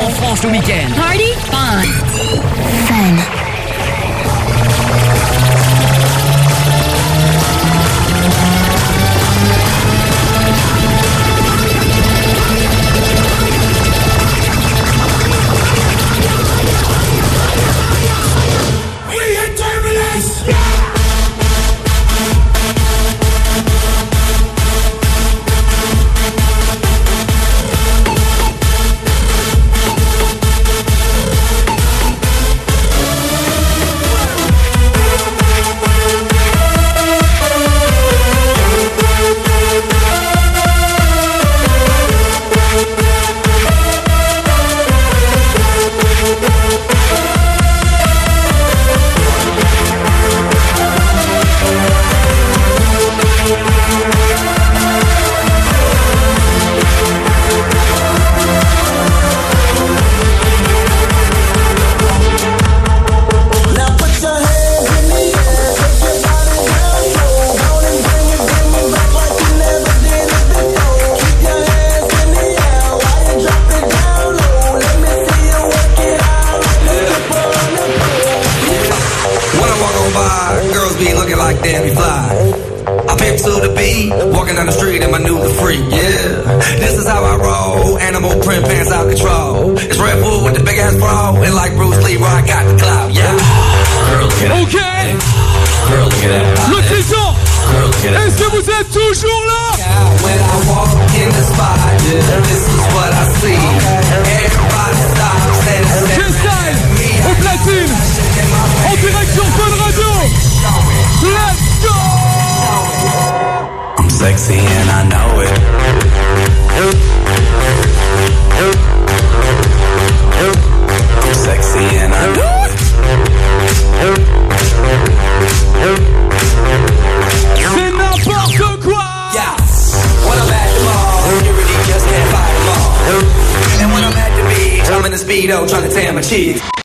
en France le week-end. Party? Fun. Fun. Damn, you fly. I pimp to the beat, walking down the street in my new the freak, yeah. This is how I roll, animal print pants out control. It's Red Bull with the big ass bra, and like Bruce Lee, where I got the clout, yeah. Girl, look at that. Ok Girl, look at that. Le trésor Girl, look at that. Est-ce que vous êtes toujours là When I walk in the spot, yeah, this is what I see. Everybody sexy and I know it. I'm sexy and I know it. C'est n'importe quoi Yeah. When I'm at the mall, you just can't fight them all. And when I'm at the beach, I'm in the speedo trying to tan my cheeks.